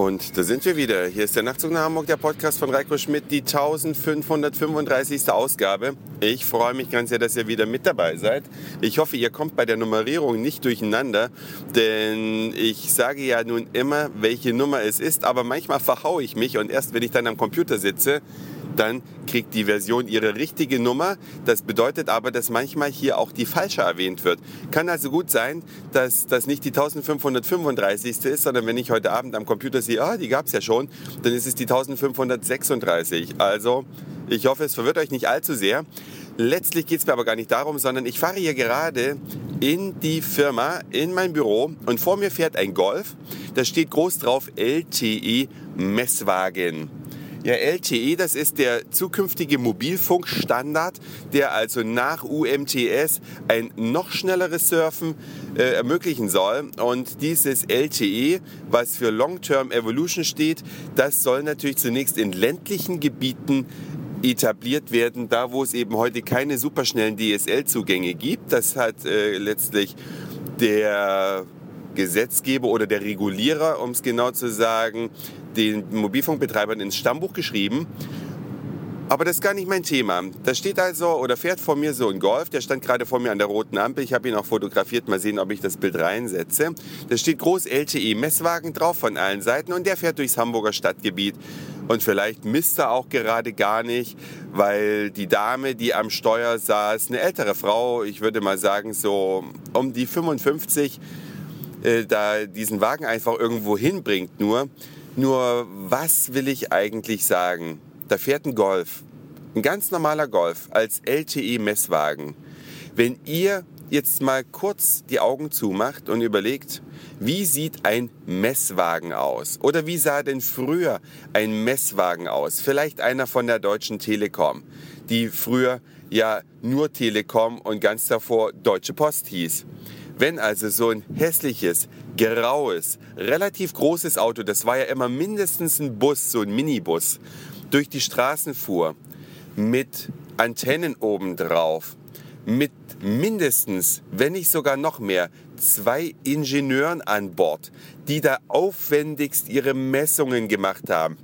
Und da sind wir wieder. Hier ist der Nachtzug nach Hamburg, der Podcast von Reiko Schmidt, die 1535. Ausgabe. Ich freue mich ganz sehr, dass ihr wieder mit dabei seid. Ich hoffe, ihr kommt bei der Nummerierung nicht durcheinander, denn ich sage ja nun immer, welche Nummer es ist, aber manchmal verhaue ich mich und erst wenn ich dann am Computer sitze, dann kriegt die Version ihre richtige Nummer. Das bedeutet aber, dass manchmal hier auch die falsche erwähnt wird. Kann also gut sein, dass das nicht die 1535. ist, sondern wenn ich heute Abend am Computer sehe, ah, die gab es ja schon, dann ist es die 1536. Also ich hoffe, es verwirrt euch nicht allzu sehr. Letztlich geht es mir aber gar nicht darum, sondern ich fahre hier gerade in die Firma, in mein Büro und vor mir fährt ein Golf. Da steht groß drauf LTE Messwagen. Ja, LTE, das ist der zukünftige Mobilfunkstandard, der also nach UMTS ein noch schnelleres Surfen äh, ermöglichen soll. Und dieses LTE, was für Long-Term Evolution steht, das soll natürlich zunächst in ländlichen Gebieten etabliert werden, da wo es eben heute keine superschnellen DSL-Zugänge gibt. Das hat äh, letztlich der Gesetzgeber oder der Regulierer, um es genau zu sagen, den Mobilfunkbetreibern ins Stammbuch geschrieben. Aber das ist gar nicht mein Thema. Da steht also oder fährt vor mir so ein Golf, der stand gerade vor mir an der roten Ampel. Ich habe ihn auch fotografiert, mal sehen, ob ich das Bild reinsetze. Da steht groß LTE Messwagen drauf von allen Seiten und der fährt durchs Hamburger Stadtgebiet. Und vielleicht misst er auch gerade gar nicht, weil die Dame, die am Steuer saß, eine ältere Frau, ich würde mal sagen so um die 55, äh, da diesen Wagen einfach irgendwo hinbringt nur. Nur was will ich eigentlich sagen? Da fährt ein Golf, ein ganz normaler Golf als LTE-Messwagen. Wenn ihr jetzt mal kurz die Augen zumacht und überlegt, wie sieht ein Messwagen aus? Oder wie sah denn früher ein Messwagen aus? Vielleicht einer von der Deutschen Telekom, die früher ja nur Telekom und ganz davor Deutsche Post hieß. Wenn also so ein hässliches, graues, relativ großes Auto, das war ja immer mindestens ein Bus, so ein Minibus, durch die Straßen fuhr, mit Antennen obendrauf, mit mindestens, wenn nicht sogar noch mehr, zwei Ingenieuren an Bord, die da aufwendigst ihre Messungen gemacht haben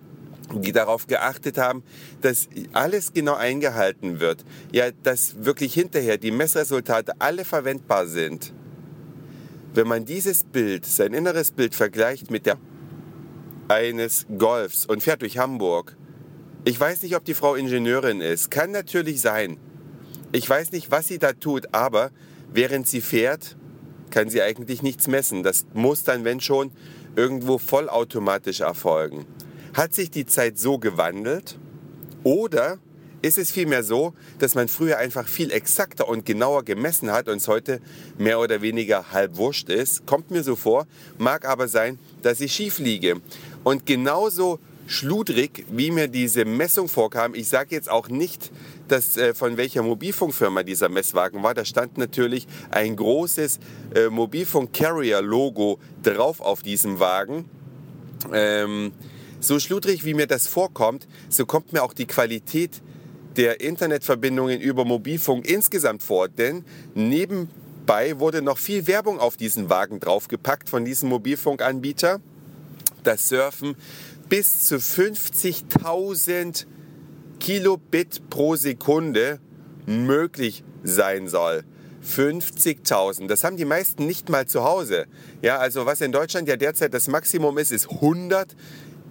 die darauf geachtet haben, dass alles genau eingehalten wird. Ja, dass wirklich hinterher die Messresultate alle verwendbar sind. Wenn man dieses Bild, sein inneres Bild vergleicht mit der eines Golfs und fährt durch Hamburg, ich weiß nicht, ob die Frau Ingenieurin ist, kann natürlich sein. Ich weiß nicht, was sie da tut, aber während sie fährt, kann sie eigentlich nichts messen. Das muss dann, wenn schon, irgendwo vollautomatisch erfolgen. Hat sich die Zeit so gewandelt? Oder ist es vielmehr so, dass man früher einfach viel exakter und genauer gemessen hat und es heute mehr oder weniger halb wurscht ist. Kommt mir so vor, mag aber sein, dass ich schief liege. Und genauso schludrig, wie mir diese Messung vorkam, ich sage jetzt auch nicht, dass, äh, von welcher Mobilfunkfirma dieser Messwagen war. Da stand natürlich ein großes äh, Mobilfunk-Carrier-Logo drauf auf diesem Wagen. Ähm, so schludrig, wie mir das vorkommt, so kommt mir auch die Qualität der Internetverbindungen über Mobilfunk insgesamt vor. Denn nebenbei wurde noch viel Werbung auf diesen Wagen draufgepackt von diesem Mobilfunkanbieter. Das Surfen bis zu 50.000 Kilobit pro Sekunde möglich sein soll. 50.000. Das haben die meisten nicht mal zu Hause. Ja, also was in Deutschland ja derzeit das Maximum ist, ist 100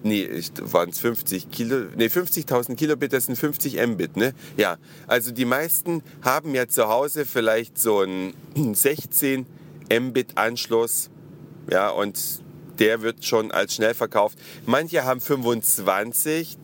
nee, waren es 50 Kilo, nee, 50.000 Kilobit, das sind 50 Mbit, ne? Ja, also die meisten haben ja zu Hause vielleicht so einen 16 Mbit Anschluss, ja, und der wird schon als schnell verkauft. Manche haben 25,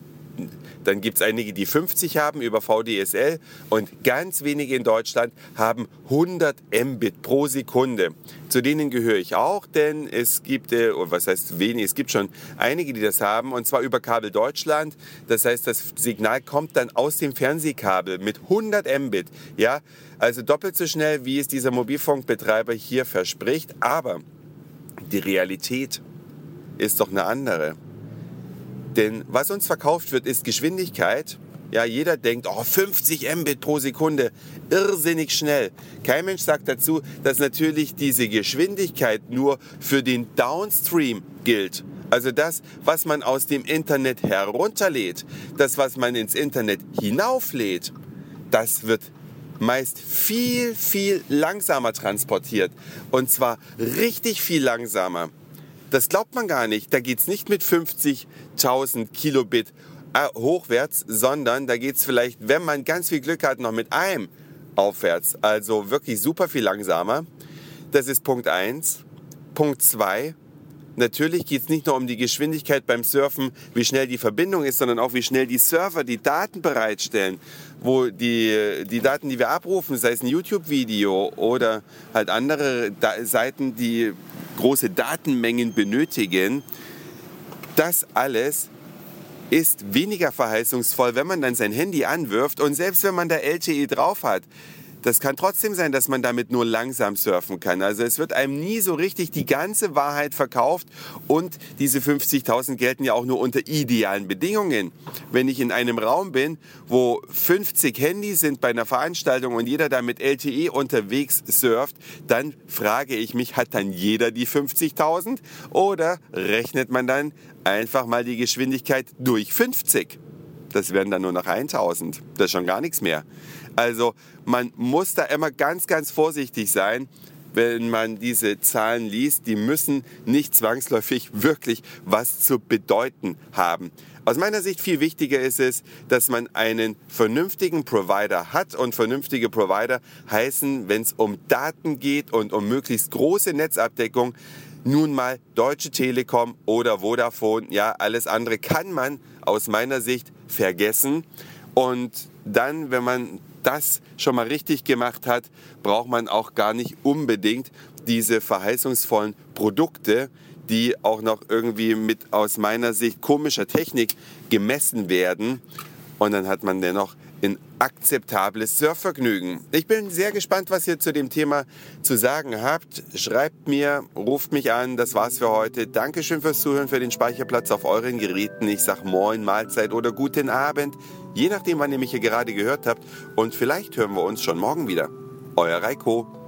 dann gibt es einige, die 50 haben über VDSL und ganz wenige in Deutschland haben 100 Mbit pro Sekunde. Zu denen gehöre ich auch, denn es gibt, äh, oh, was heißt wenig, es gibt schon einige, die das haben und zwar über Kabel Deutschland. Das heißt, das Signal kommt dann aus dem Fernsehkabel mit 100 Mbit. Ja, also doppelt so schnell, wie es dieser Mobilfunkbetreiber hier verspricht. Aber die Realität ist doch eine andere. Denn was uns verkauft wird, ist Geschwindigkeit. Ja, jeder denkt, oh, 50 Mbit pro Sekunde, irrsinnig schnell. Kein Mensch sagt dazu, dass natürlich diese Geschwindigkeit nur für den Downstream gilt. Also das, was man aus dem Internet herunterlädt, das, was man ins Internet hinauflädt, das wird meist viel, viel langsamer transportiert. Und zwar richtig viel langsamer. Das glaubt man gar nicht. Da geht es nicht mit 50.000 Kilobit äh, hochwärts, sondern da geht es vielleicht, wenn man ganz viel Glück hat, noch mit einem aufwärts. Also wirklich super viel langsamer. Das ist Punkt 1. Punkt 2. Natürlich geht es nicht nur um die Geschwindigkeit beim Surfen, wie schnell die Verbindung ist, sondern auch wie schnell die Server die Daten bereitstellen, wo die, die Daten, die wir abrufen, sei es ein YouTube-Video oder halt andere da Seiten, die große Datenmengen benötigen, das alles ist weniger verheißungsvoll, wenn man dann sein Handy anwirft und selbst wenn man da LTE drauf hat, das kann trotzdem sein, dass man damit nur langsam surfen kann. Also es wird einem nie so richtig die ganze Wahrheit verkauft und diese 50.000 gelten ja auch nur unter idealen Bedingungen. Wenn ich in einem Raum bin, wo 50 Handys sind bei einer Veranstaltung und jeder da mit LTE unterwegs surft, dann frage ich mich, hat dann jeder die 50.000 oder rechnet man dann einfach mal die Geschwindigkeit durch 50? Das wären dann nur noch 1000. Das ist schon gar nichts mehr. Also man muss da immer ganz, ganz vorsichtig sein, wenn man diese Zahlen liest. Die müssen nicht zwangsläufig wirklich was zu bedeuten haben. Aus meiner Sicht viel wichtiger ist es, dass man einen vernünftigen Provider hat und vernünftige Provider heißen, wenn es um Daten geht und um möglichst große Netzabdeckung, nun mal Deutsche Telekom oder Vodafone. Ja, alles andere kann man aus meiner Sicht vergessen. Und dann, wenn man das schon mal richtig gemacht hat, braucht man auch gar nicht unbedingt diese verheißungsvollen Produkte, die auch noch irgendwie mit aus meiner Sicht komischer Technik gemessen werden. Und dann hat man dennoch ein akzeptables Surfvergnügen. Ich bin sehr gespannt, was ihr zu dem Thema zu sagen habt. Schreibt mir, ruft mich an. Das war's für heute. Dankeschön fürs Zuhören, für den Speicherplatz auf euren Geräten. Ich sag Moin, Mahlzeit oder guten Abend. Je nachdem, wann ihr mich hier gerade gehört habt. Und vielleicht hören wir uns schon morgen wieder. Euer Reiko.